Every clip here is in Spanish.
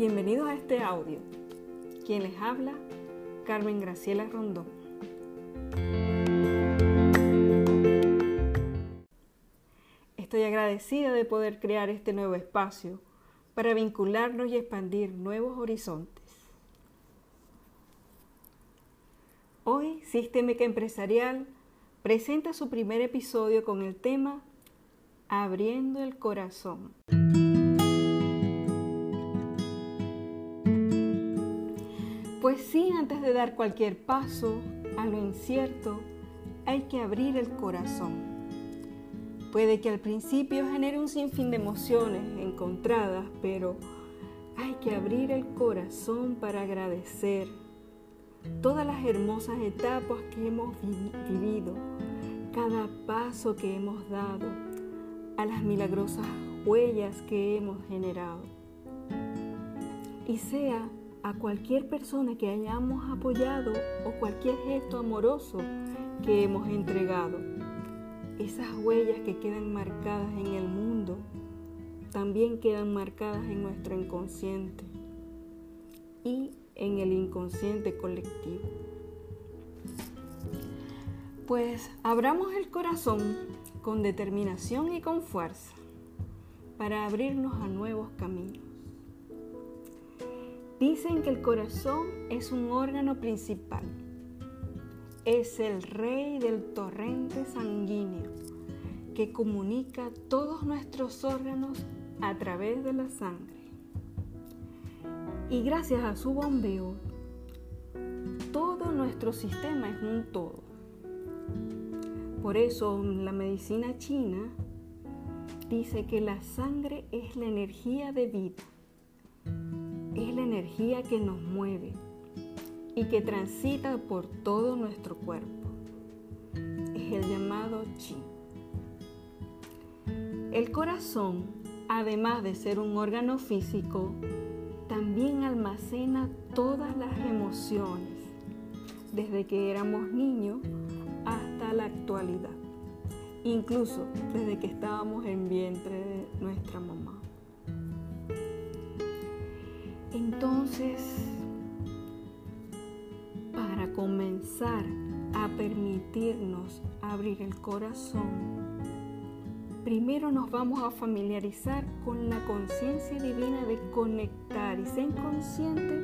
Bienvenidos a este audio. Quien les habla, Carmen Graciela Rondón. Estoy agradecida de poder crear este nuevo espacio para vincularnos y expandir nuevos horizontes. Hoy, Sistémica Empresarial presenta su primer episodio con el tema Abriendo el Corazón. Pues sí, antes de dar cualquier paso a lo incierto, hay que abrir el corazón. Puede que al principio genere un sinfín de emociones encontradas, pero hay que abrir el corazón para agradecer todas las hermosas etapas que hemos vivido, cada paso que hemos dado, a las milagrosas huellas que hemos generado. Y sea a cualquier persona que hayamos apoyado o cualquier gesto amoroso que hemos entregado. Esas huellas que quedan marcadas en el mundo también quedan marcadas en nuestro inconsciente y en el inconsciente colectivo. Pues abramos el corazón con determinación y con fuerza para abrirnos a nuevos caminos. Dicen que el corazón es un órgano principal. Es el rey del torrente sanguíneo que comunica todos nuestros órganos a través de la sangre. Y gracias a su bombeo, todo nuestro sistema es un todo. Por eso la medicina china dice que la sangre es la energía de vida energía que nos mueve y que transita por todo nuestro cuerpo. Es el llamado chi. El corazón, además de ser un órgano físico, también almacena todas las emociones, desde que éramos niños hasta la actualidad, incluso desde que estábamos en vientre de nuestra mamá. Entonces, para comenzar a permitirnos abrir el corazón, primero nos vamos a familiarizar con la conciencia divina de conectar y ser consciente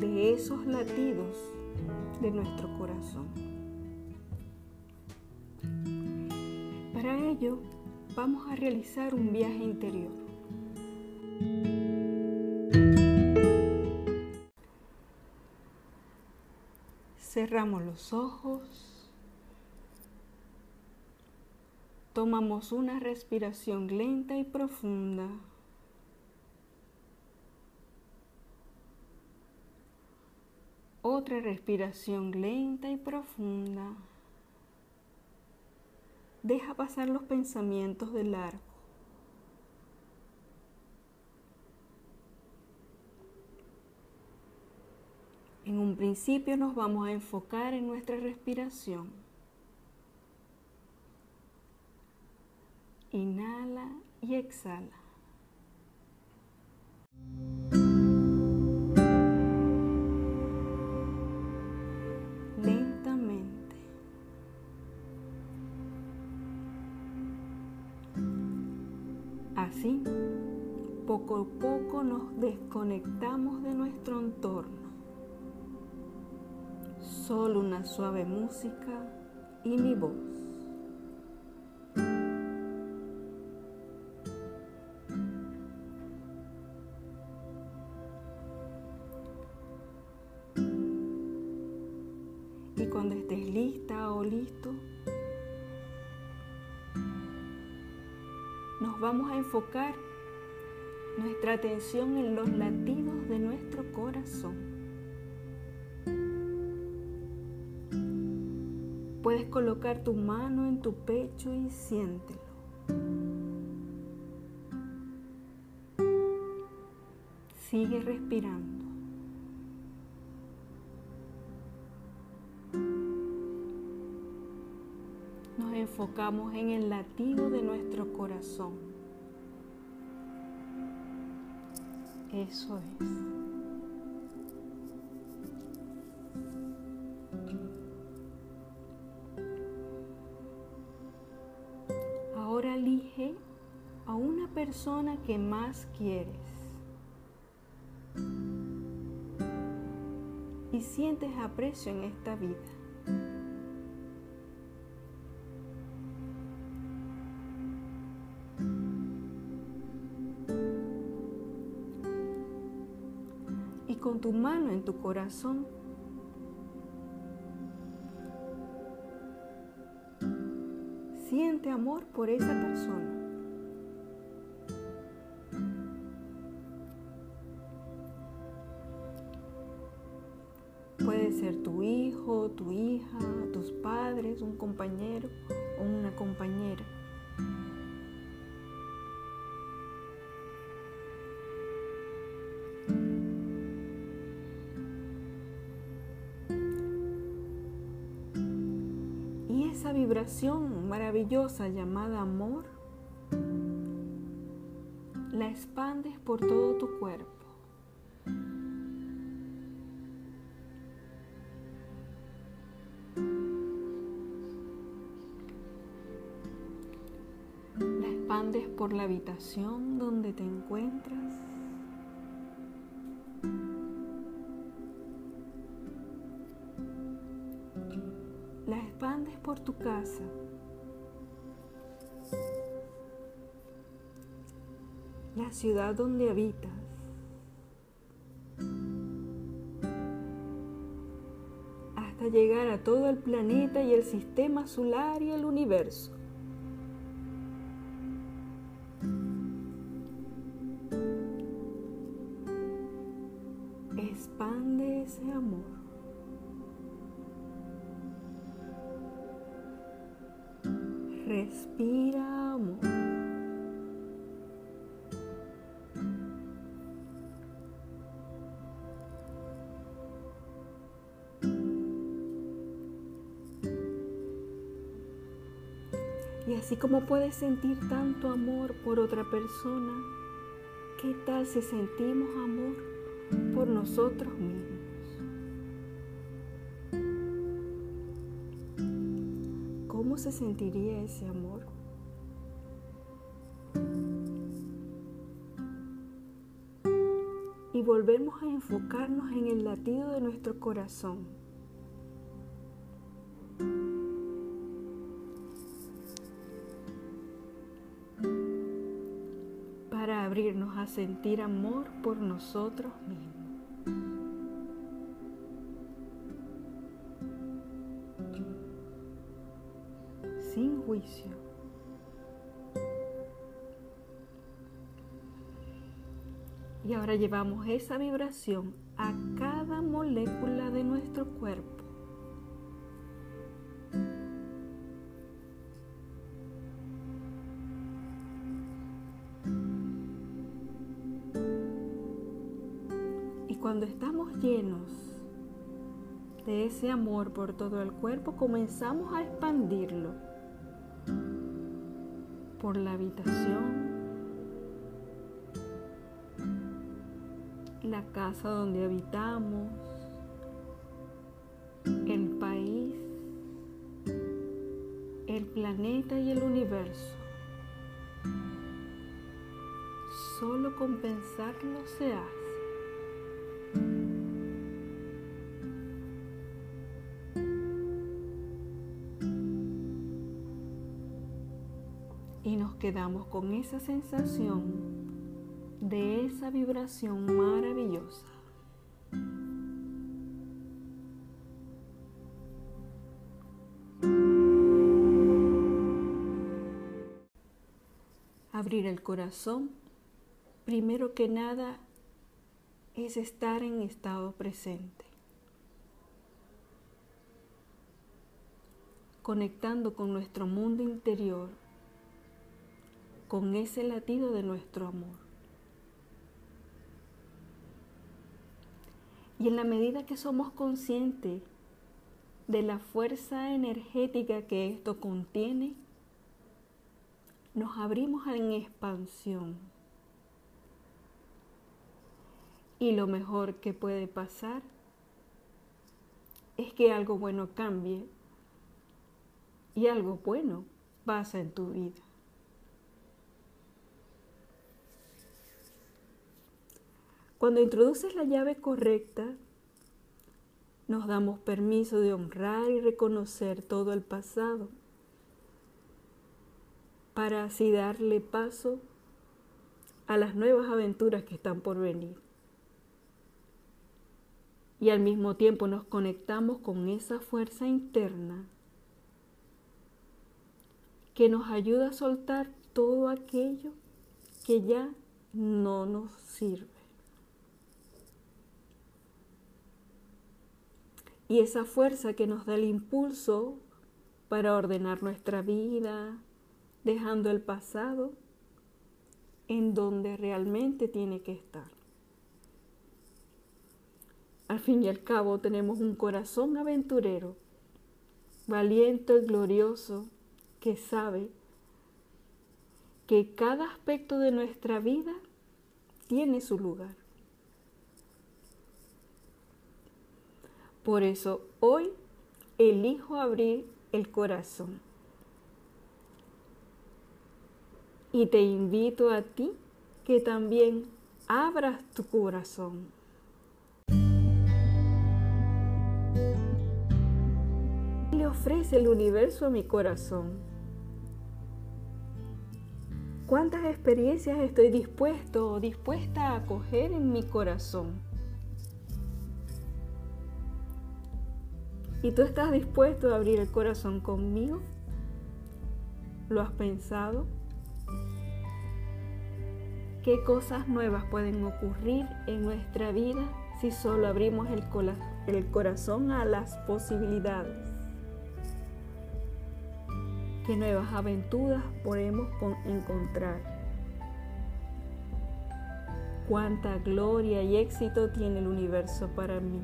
de esos latidos de nuestro corazón. Para ello, vamos a realizar un viaje interior. Cerramos los ojos. Tomamos una respiración lenta y profunda. Otra respiración lenta y profunda. Deja pasar los pensamientos de largo. En un principio nos vamos a enfocar en nuestra respiración. Inhala y exhala. Lentamente. Así, poco a poco nos desconectamos de nuestro entorno solo una suave música y mi voz. Y cuando estés lista o listo, nos vamos a enfocar nuestra atención en los latidos de nuestro corazón. Puedes colocar tu mano en tu pecho y siéntelo. Sigue respirando. Nos enfocamos en el latido de nuestro corazón. Eso es. Persona que más quieres y sientes aprecio en esta vida. Y con tu mano en tu corazón, siente amor por esa persona. Hijo, tu hija, tus padres, un compañero o una compañera. Y esa vibración maravillosa llamada amor la expandes por todo tu cuerpo. Por la habitación donde te encuentras. La expandes por tu casa. La ciudad donde habitas. Hasta llegar a todo el planeta y el sistema solar y el universo. Respiramos. Y así como puedes sentir tanto amor por otra persona, ¿qué tal si sentimos amor por nosotros mismos? ¿Cómo se sentiría ese amor? Y volvemos a enfocarnos en el latido de nuestro corazón. Para abrirnos a sentir amor por nosotros mismos. Y ahora llevamos esa vibración a cada molécula de nuestro cuerpo. Y cuando estamos llenos de ese amor por todo el cuerpo, comenzamos a expandirlo por la habitación, la casa donde habitamos, el país, el planeta y el universo. Solo con pensarlo se hace. Quedamos con esa sensación de esa vibración maravillosa. Abrir el corazón, primero que nada, es estar en estado presente. conectando con nuestro mundo interior con ese latido de nuestro amor. Y en la medida que somos conscientes de la fuerza energética que esto contiene, nos abrimos en expansión. Y lo mejor que puede pasar es que algo bueno cambie y algo bueno pasa en tu vida. Cuando introduces la llave correcta, nos damos permiso de honrar y reconocer todo el pasado para así darle paso a las nuevas aventuras que están por venir. Y al mismo tiempo nos conectamos con esa fuerza interna que nos ayuda a soltar todo aquello que ya no nos sirve. Y esa fuerza que nos da el impulso para ordenar nuestra vida, dejando el pasado en donde realmente tiene que estar. Al fin y al cabo tenemos un corazón aventurero, valiente y glorioso, que sabe que cada aspecto de nuestra vida tiene su lugar. Por eso hoy elijo abrir el corazón. Y te invito a ti que también abras tu corazón. Le ofrece el universo a mi corazón ¿Cuántas experiencias estoy dispuesto o dispuesta a acoger en mi corazón? ¿Y tú estás dispuesto a abrir el corazón conmigo? ¿Lo has pensado? ¿Qué cosas nuevas pueden ocurrir en nuestra vida si solo abrimos el, el corazón a las posibilidades? qué nuevas aventuras podemos encontrar. Cuánta gloria y éxito tiene el universo para mí.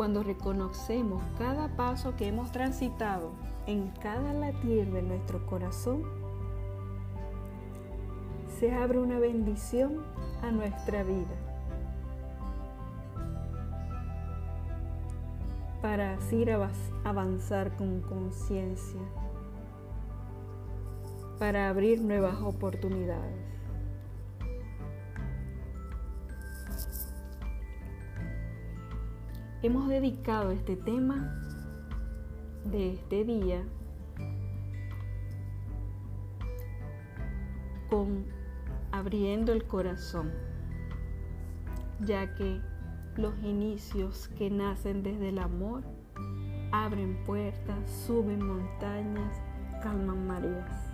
Cuando reconocemos cada paso que hemos transitado en cada latir de nuestro corazón, se abre una bendición a nuestra vida. para así avanzar con conciencia, para abrir nuevas oportunidades. Hemos dedicado este tema de este día con abriendo el corazón, ya que los inicios que nacen desde el amor abren puertas, suben montañas, calman mareas.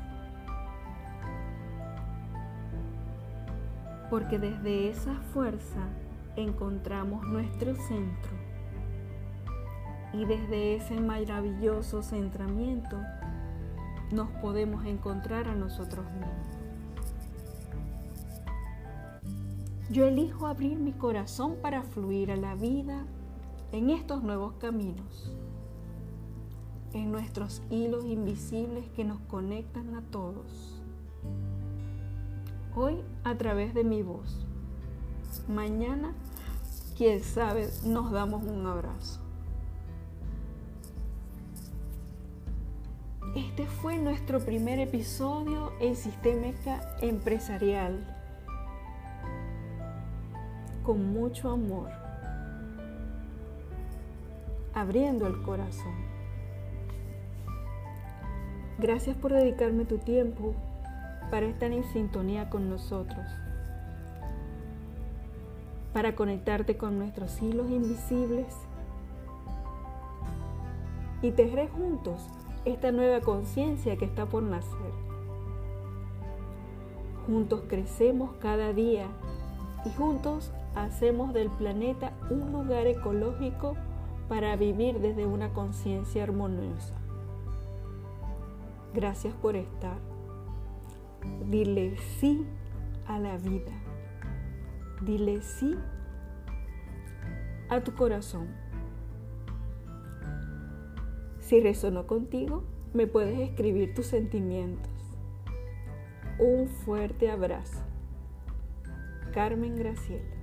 Porque desde esa fuerza encontramos nuestro centro y desde ese maravilloso centramiento nos podemos encontrar a nosotros mismos. Yo elijo abrir mi corazón para fluir a la vida en estos nuevos caminos, en nuestros hilos invisibles que nos conectan a todos. Hoy a través de mi voz. Mañana, quién sabe, nos damos un abrazo. Este fue nuestro primer episodio en Sistémica Empresarial. Con mucho amor, abriendo el corazón. Gracias por dedicarme tu tiempo para estar en sintonía con nosotros, para conectarte con nuestros hilos invisibles. Y tejer juntos esta nueva conciencia que está por nacer. Juntos crecemos cada día y juntos hacemos del planeta un lugar ecológico para vivir desde una conciencia armoniosa. Gracias por estar. Dile sí a la vida. Dile sí a tu corazón. Si resonó contigo, me puedes escribir tus sentimientos. Un fuerte abrazo. Carmen Graciela.